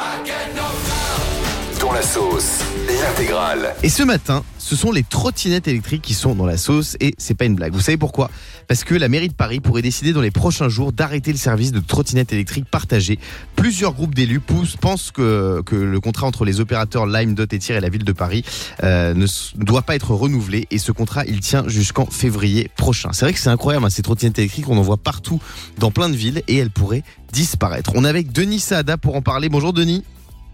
I get no time. La sauce, l'intégrale. Et ce matin, ce sont les trottinettes électriques qui sont dans la sauce et c'est pas une blague. Vous savez pourquoi? Parce que la mairie de Paris pourrait décider dans les prochains jours d'arrêter le service de trottinettes électriques partagées. Plusieurs groupes d'élus pensent que, que le contrat entre les opérateurs Lime, Dot et et la ville de Paris euh, ne doit pas être renouvelé et ce contrat il tient jusqu'en février prochain. C'est vrai que c'est incroyable hein, ces trottinettes électriques, on en voit partout dans plein de villes et elles pourraient disparaître. On est avec Denis Saada pour en parler. Bonjour Denis.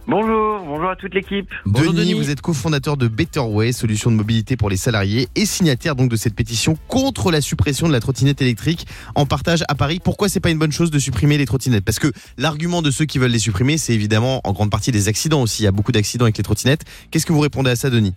Bonjour, bonjour à toute l'équipe. Denis, vous êtes cofondateur de Better Way, solution de mobilité pour les salariés, et signataire donc de cette pétition contre la suppression de la trottinette électrique en partage à Paris. Pourquoi c'est pas une bonne chose de supprimer les trottinettes? Parce que l'argument de ceux qui veulent les supprimer, c'est évidemment en grande partie des accidents aussi. Il y a beaucoup d'accidents avec les trottinettes. Qu'est-ce que vous répondez à ça, Denis?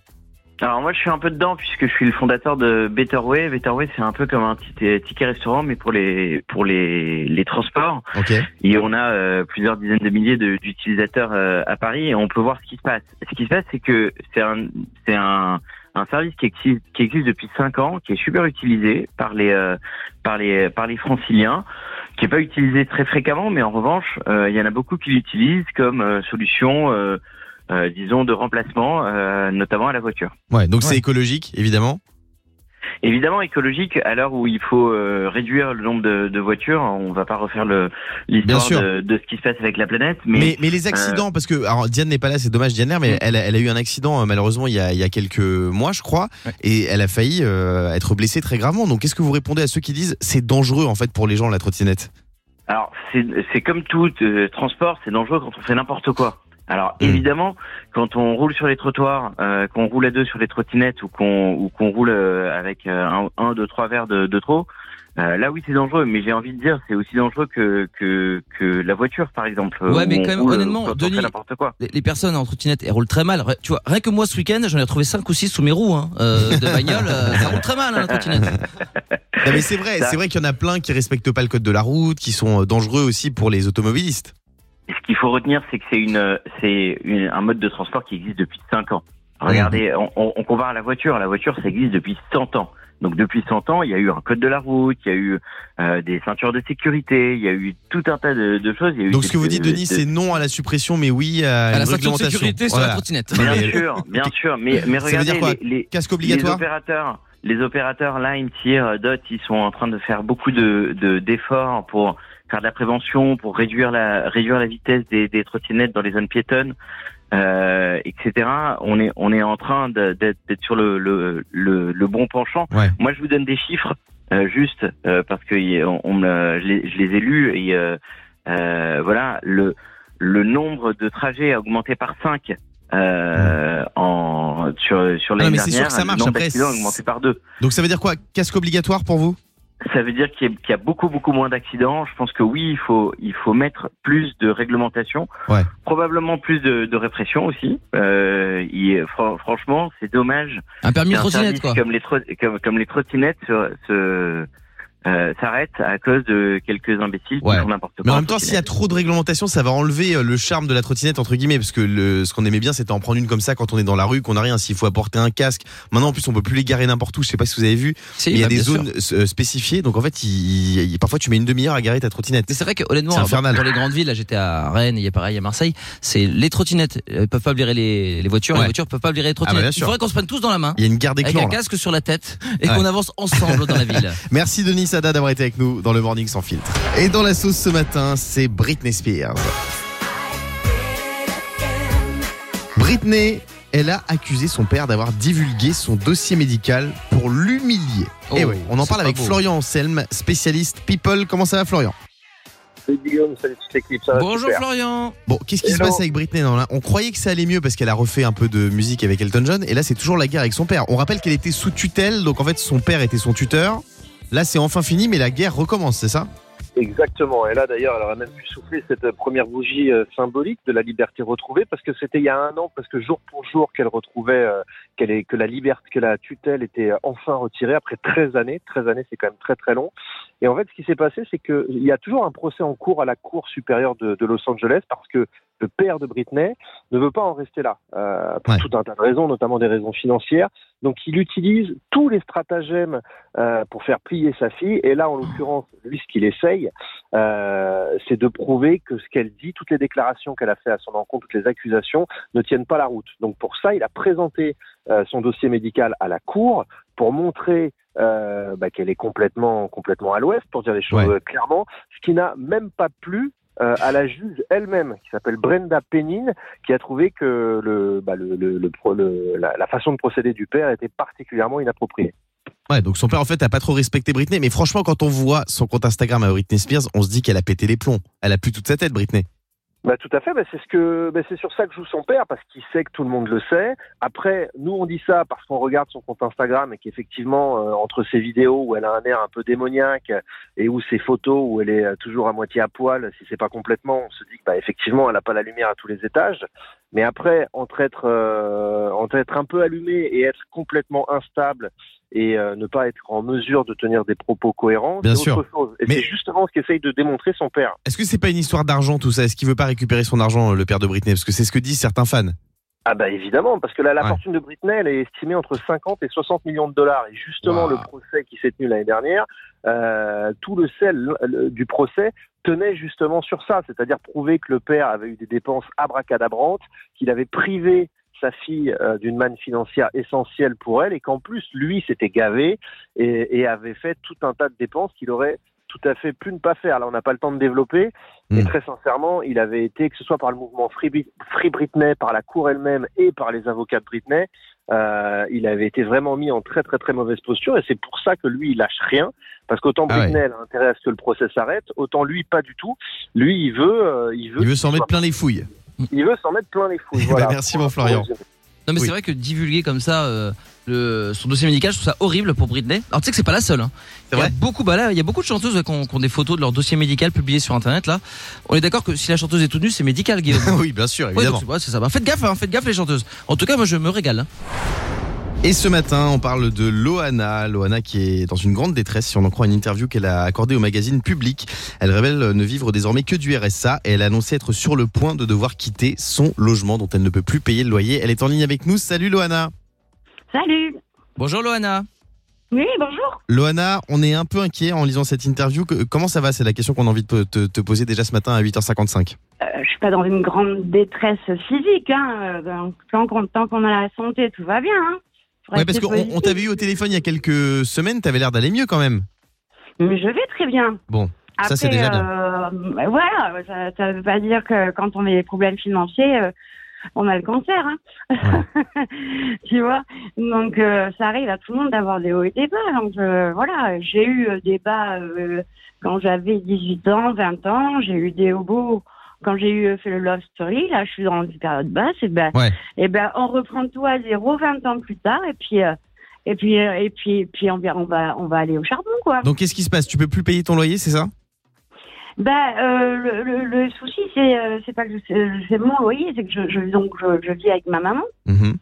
Alors moi je suis un peu dedans puisque je suis le fondateur de Better Way. Better Way c'est un peu comme un petit ticket restaurant mais pour les pour les, les transports. Ok. Et on a euh, plusieurs dizaines de milliers d'utilisateurs euh, à Paris et on peut voir ce qui se passe. Ce qui se passe c'est que c'est un c'est un un service qui existe, qui existe depuis 5 ans, qui est super utilisé par les euh, par les par les franciliens, qui est pas utilisé très fréquemment, mais en revanche, euh, il y en a beaucoup qui l'utilisent comme euh, solution, euh, euh, disons, de remplacement, euh, notamment à la voiture. Ouais, donc c'est écologique, évidemment. Évidemment écologique à l'heure où il faut euh, réduire le nombre de, de voitures. On va pas refaire le l'histoire de, de ce qui se passe avec la planète, mais, Mais, mais, les accidents, parce que alors Diane n'est pas là, c'est dommage Diane Lair, mais Mm. elle, a- elle a eu un accident euh, malheureusement il y a, il y a quelques mois, je crois, et elle a failli euh, être blessée très gravement. Donc qu'est-ce que vous répondez à ceux qui disent c'est dangereux en fait pour les gens la trottinette? Alors, c'est c'est comme tout euh, transport, c'est dangereux quand on fait n'importe quoi. Alors, Mm. évidemment, quand on roule sur les trottoirs, euh, qu'on roule à deux sur les trottinettes ou qu'on ou qu'on roule euh, avec euh, un, un, deux, trois verres de, de trop, euh, là oui, c'est dangereux. Mais j'ai envie de dire, c'est aussi dangereux que, que que la voiture, par exemple. Ouais, mais quand même, roule honnêtement, Denis- quoi. Les, les personnes en trottinette, elles roulent très mal. Tu vois, rien que moi ce week-end, j'en ai retrouvé 5 ou 6 sous mes roues hein, euh, de bagnole. euh, ça roule très mal, hein, la trottinette. Non, mais c'est vrai, Ça- c'est vrai qu'il y en a plein qui respectent pas le code de la route, qui sont dangereux aussi pour les automobilistes. Ce qu'il faut retenir, c'est que c'est une, c'est une- un mode de transport qui existe depuis 5 ans. Regardez, on, on- on compare à la voiture. La voiture, ça existe depuis 100 ans. Donc depuis 100 ans, il y a eu un code de la route, il y a eu euh, des ceintures de sécurité, il y a eu tout un tas de, de choses. Il y a eu Donc ce que vous dites, de- Denis, de- c'est non à la suppression, mais oui à, À une la ceinture de réglementation. sécurité sur Voilà. la trottinette. Bien sûr, bien sûr. Mais, mais Ça veut regardez, dire quoi les, les- Casque les opérateurs, les opérateurs Line, Tier, Dot, ils sont en train de faire beaucoup de de- d'efforts pour faire de la prévention, pour réduire la réduire la vitesse des, des trottinettes dans les zones piétonnes, euh, etc. On est on est en train d'être sur le, le le le bon penchant. Ouais. Moi, je vous donne des chiffres euh, juste euh, parce que on, on je, les, je les ai lus et euh, euh, voilà le le nombre de trajets a augmenté par 5 euh, en sur sur Non, l'année mais c'est sûr dernière. que ça marche. Après, a augmenté par 2. Donc ça veut dire quoi? Casque obligatoire pour vous? Ça veut dire qu'il y, a- qu'il y a beaucoup beaucoup moins d'accidents. Je pense que oui, il faut il faut mettre plus de réglementation, Ouais. probablement plus de, de répression aussi. Euh, il- fran- franchement, c'est dommage Un permis trottinette, quoi. comme les comme les trottinettes se, se euh, s'arrête à cause de quelques imbéciles Ouais. qui font n'importe quoi. Mais en même temps, s'il y a trop de réglementation, ça va enlever euh, le charme de la trottinette entre guillemets, parce que le, ce qu'on aimait bien, c'était en prendre une comme ça quand on est dans la rue, qu'on a rien. S'il faut apporter un casque, maintenant en plus on peut plus les garer n'importe où. Je sais pas si vous avez vu, Si, il y a bah, des sûr. zones euh, spécifiées, donc en fait, il, il- parfois tu mets une demi-heure à garer ta trottinette. Mais c'est vrai que honnêtement, infernal. dans les grandes villes, là j'étais à Rennes, il y a pareil à Marseille, c'est les trottinettes euh, peuvent pas blairer les, les voitures, Ouais. les voitures peuvent pas blairer les Ah bah, trottinettes. il faudrait qu'on se prenne tous dans la main. Il y a une guerre des Avec clans. un là. casque sur la tête et Ouais. qu'on avance ensemble dans la ville. Merci Denis Sada d'avoir été avec nous dans le Morning sans filtre. Et dans la sauce ce matin, c'est Britney Spears. Britney, elle a accusé son père d'avoir divulgué son dossier médical pour l'humilier. Et Oh, oui, on en parle avec beau. Florian Anselme, spécialiste People. Comment ça va Florian? Salut Guillaume, salut toute l'équipe, ça va Bonjour super. Florian. Bon, qu'est-ce qui se passe avec Britney? Non, là On croyait que ça allait mieux parce qu'elle a refait un peu de musique avec Elton John, et là c'est toujours la guerre avec son père. On rappelle qu'elle était sous tutelle, donc en fait son père était son tuteur. Là c'est enfin fini, mais la guerre recommence, c'est ça? Exactement, et là d'ailleurs elle aurait même pu souffler cette première bougie euh, symbolique de la liberté retrouvée parce que c'était il y a un an, parce que jour pour jour qu'elle retrouvait euh, que la liberté, que la tutelle était euh, enfin retirée après 13 années. 13 années c'est quand même très très long. Et en fait ce qui s'est passé c'est qu'il y a toujours un procès en cours à la Cour supérieure de Los Angeles parce que le père de Britney, ne veut pas en rester là, euh, pour Ouais. tout un tas de raisons, notamment des raisons financières. Donc il utilise tous les stratagèmes euh, pour faire plier sa fille. Et là, en l'occurrence, lui, ce qu'il essaye, euh, c'est de prouver que ce qu'elle dit, toutes les déclarations qu'elle a fait à son encontre, toutes les accusations, ne tiennent pas la route. Donc pour ça, il a présenté euh, son dossier médical à la cour pour montrer euh, bah, qu'elle est complètement, complètement à l'ouest, pour dire les choses Ouais. euh, clairement, ce qui n'a même pas plu euh, à la juge elle-même, qui s'appelle Brenda Penin, qui a trouvé que bah, la, façon de procéder du père était particulièrement inappropriée. Ouais, donc son père en fait a pas trop respecté Britney, mais franchement quand on voit son compte Instagram à Britney Spears, on se dit qu'elle a pété les plombs. Elle a plus toute sa tête Britney. Bah, tout à fait, bah, c'est ce que bah, c'est sur ça que joue son père parce qu'il sait que tout le monde le sait. Après, nous on dit ça parce qu'on regarde son compte Instagram et qu'effectivement euh, entre ses vidéos où elle a un air un peu démoniaque et où ses photos où elle est euh, toujours à moitié à poil, si c'est pas complètement, on se dit que bah, effectivement elle a pas la lumière à tous les étages. Mais après, entre être euh, entre être un peu allumé et être complètement instable et euh, ne pas être en mesure de tenir des propos cohérents, Bien c'est sûr. autre chose. Et Mais- c'est justement ce qu'essaye de démontrer son père. Est-ce que c'est pas une histoire d'argent tout ça? Est-ce qu'il veut pas récupérer son argent le père de Britney? Parce que c'est ce que disent certains fans. Ah bah évidemment, parce que la Ouais. fortune de Britney, elle est estimée entre 50 et 60 millions de dollars. Et justement, Wow. le procès qui s'est tenu l'année dernière, euh, tout le sel le- du procès tenait justement sur ça, c'est-à-dire prouver que le père avait eu des dépenses abracadabrantes, qu'il avait privé sa fille euh, d'une manne financière essentielle pour elle, et qu'en plus, lui, s'était gavé et, et avait fait tout un tas de dépenses qu'il aurait tout à fait pu ne pas faire. Là, on n'a pas le temps de développer, mais Mm. très sincèrement, il avait été, que ce soit par le mouvement Free, Free Britney, par la Cour elle-même et par les avocats de Britney, euh, il avait été vraiment mis en très très très mauvaise posture et c'est pour ça que lui, il lâche rien. Parce qu'autant Ah ouais. Britney elle a intérêt à ce que le procès s'arrête, autant lui, pas du tout. Lui, il veut... euh, il veut, Il veut s'en mettre plein les fouilles. Il veut s'en mettre plein les fouilles. Bah, Voilà. merci, mon Florian. Non mais Oui. c'est vrai que divulguer comme ça euh, le, son dossier médical, je trouve ça horrible pour Britney. Alors tu sais que c'est pas la seule. Hein. Il y a vrai beaucoup, bah là, il y a beaucoup de chanteuses ouais, qui, ont, qui ont des photos de leur dossier médical publié sur internet là. On est d'accord que si la chanteuse est toute nue, c'est médical, Guillaume. oui, bien sûr, Ouais, évidemment. donc c'est ouais, c'est ça. Bah, faites gaffe, hein, faites gaffe les chanteuses. En tout cas, moi je me régale. hein. Et ce matin, on parle de Loana. Loana qui est dans une grande détresse, si on en croit une interview qu'elle a accordée au magazine Public. Elle révèle ne vivre désormais que du RSA et elle a annoncé être sur le point de devoir quitter son logement dont elle ne peut plus payer le loyer. Elle est en ligne avec nous. Salut Loana. Salut. Bonjour Loana. Oui, bonjour. Loana, on est un peu inquiet en lisant cette interview. Comment ça va? C'est la question qu'on a envie de te, te poser déjà ce matin à 8h55. Euh, je suis pas dans une grande détresse physique. Hein. Euh, Tant qu'on tant qu'on a la santé, tout va bien. Hein. Ouais, parce qu'on on t'avait eu au téléphone il y a quelques semaines, t'avais l'air d'aller mieux quand même. Mais je vais très bien. Bon, Après, ça, c'est déjà bien. euh, bah, voilà, ça, ça veut pas dire que quand on a des problèmes financiers, euh, on a le cancer. Hein. tu vois? Donc euh, ça arrive à tout le monde d'avoir des hauts et des bas. Donc euh, voilà, j'ai eu des bas quand j'avais 18 ans, 20 ans. J'ai eu des hauts quand j'ai eu fait le Love Story. Là, je suis dans une période basse. Et ben, Ouais. et ben, on reprend tout à zéro 20 ans plus tard. Et puis, euh, et puis, euh, et puis, et puis, on va, on va, on va aller au charbon, quoi. Donc qu'est-ce qui se passe? Tu peux plus payer ton loyer, c'est ça? Ben, euh, le, le, le souci, c'est, euh, c'est pas que c'est mon loyer, c'est que je, je, donc, je, je vis avec ma maman. Mhm.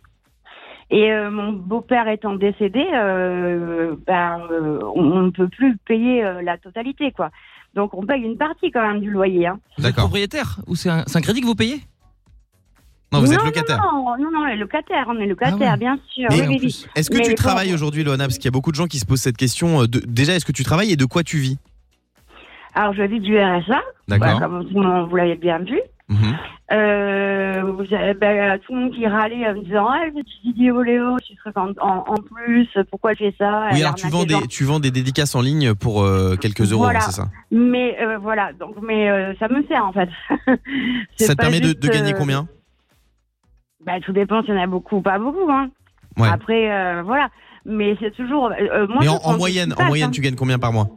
Et euh, mon beau-père étant décédé, euh, ben, euh, on ne peut plus payer euh, la totalité, quoi. Donc, on paye une partie quand même du loyer. Hein. Vous êtes D'accord. propriétaire ou c'est un, crédit que vous payez? Non, vous êtes non, locataire. Non, non, non, on est locataire, on est locataire, Ah ouais. bien sûr. Mais oui, en oui. Est-ce que Mais tu travailles aujourd'hui, Loana Parce qu'il y a beaucoup de gens qui se posent cette question. euh, de- déjà, est-ce que tu travailles et de quoi tu vis? Alors, je vis du RSA, D'accord. bah, comme monde- vous l'avez bien vu. Mhm. Euh, vous avez ben, tout le monde qui râlait en me disant ah tu dis Oléo tu serais en, en, en plus pourquoi tu fais ça? Oui, alors tu vends, gens. des, tu vends des dédicaces en ligne pour euh, quelques euros, Voilà. c'est ça? Mais euh, voilà donc mais euh, ça me sert en fait Ça te permet de, juste, de gagner euh, combien? Bah, tout dépend s'il y en a beaucoup ou pas beaucoup hein. Ouais. après euh, voilà mais c'est toujours euh, moi, Mais en, moyenne, en passe, moyenne, hein. tu gagnes combien par mois?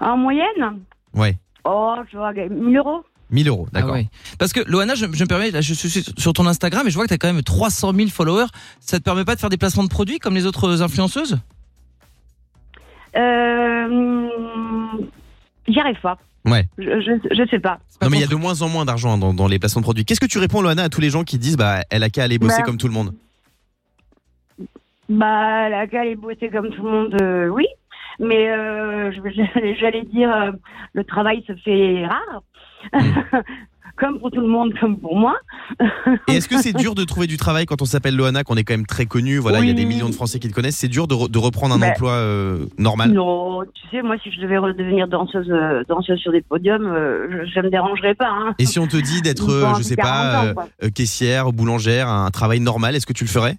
En moyenne? Ouais, oh je vois 1000 euros 1000 euros, d'accord. Ah ouais. Parce que Loana, je, je me permets, là, je suis sur ton Instagram et je vois que tu as quand même 300 000 followers. Ça te permet pas de faire des placements de produits comme les autres influenceuses? Euh, j'y arrive pas Ouais. je, je, je sais pas Non, mais il y a de moins en moins d'argent dans, dans les placements de produits. Qu'est-ce que tu réponds, Loana, à tous les gens qui disent bah elle a qu'à aller bosser Bah, comme tout le monde? Bah, la gale est bossée comme tout le monde, euh, oui. Mais euh, j'allais dire, euh, le travail se fait rare. comme pour tout le monde, comme pour moi. Et est-ce que c'est dur de trouver du travail quand on s'appelle Loana, qu'on est quand même très connu Voilà, il y a des millions de Français qui le connaissent. C'est dur de, re- de reprendre un Ben, emploi euh, normal? Non, tu sais, moi, si je devais redevenir danseuse, danseuse sur des podiums, euh, je, ça me dérangerait pas. Hein. Et si on te dit d'être, euh, je sais 40 pas, ans, caissière, boulangère, un travail normal, est-ce que tu le ferais?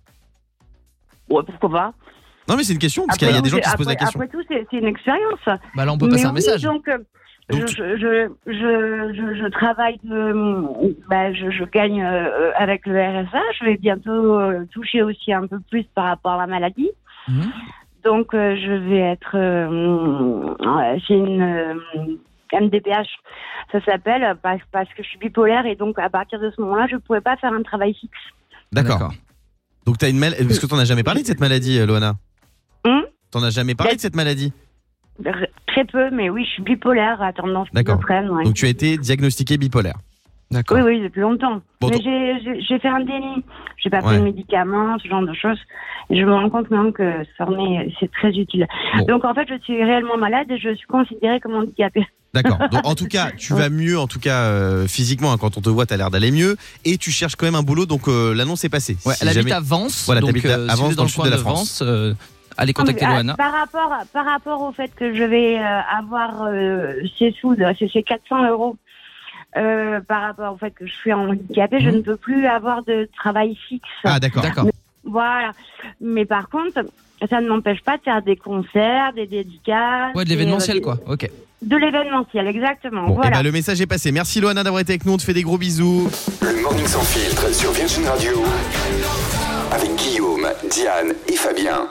Ouais, pourquoi pas Non, mais c'est une question parce qu'il y a des gens qui se posent la question. Après tout, c'est une expérience. Bah là, on peut passer un message. Donc, euh, Donc, je, tu- je, je, je, travaille, de, bah, je, je gagne euh, avec le RSA. Je vais bientôt euh, toucher aussi un peu plus par rapport à la maladie. Mhm. Donc, euh, je vais être. J'ai une euh, MDPH, ça s'appelle, parce, parce que je suis bipolaire et donc à partir de ce moment-là, je ne pouvais pas faire un travail fixe. D'accord. Donc t'as une maladie. Parce que t'en as jamais parlé de cette maladie, Loana? T'en as jamais parlé de cette maladie? Très peu, mais oui, je suis bipolaire à tendance D'accord. schizophrène. ouais. Donc tu as été diagnostiqué bipolaire. D'accord. Oui, oui, depuis longtemps. Bon, Mais donc- j'ai- j'ai j'ai fait un déni. J'ai pas Ouais. pris de médicaments, ce genre de choses. Et je me rends compte maintenant que ça c'est très utile. Bon. Donc en fait, je suis réellement malade et je suis considérée comme handicapée. D'accord. Donc en tout cas, tu vas mieux, en tout cas euh, physiquement. hein, quand on te voit, t'as l'air d'aller mieux. Et tu cherches quand même un boulot. Donc euh, l'annonce est passée. Ouais, Si elle habite jamais- à Vence. Voilà, donc, t'habites à- euh, à si vous Vence, êtes dans dans le le sud coin de de la France. Vence, euh, allez contacter Ah, Loana. Par rapport, par rapport au fait que je vais euh, avoir euh, ces sous, de- ces ces 400 euros, euh, par rapport au fait que je suis handicapée, je Mhm. ne peux plus avoir de travail fixe. Ah d'accord. D'accord. Voilà. Mais par contre, ça ne m'empêche pas de faire des concerts, des dédicaces. Ouais, de et, l'événementiel, euh, quoi. Ok. De l'événementiel, exactement. Bon, eh voilà. ben, le message est passé. Merci Loana d'avoir été avec nous. On te fait des gros bisous. Le Morning Sans Filtre sur Virgin Radio. Avec Guillaume, Diane et Fabien.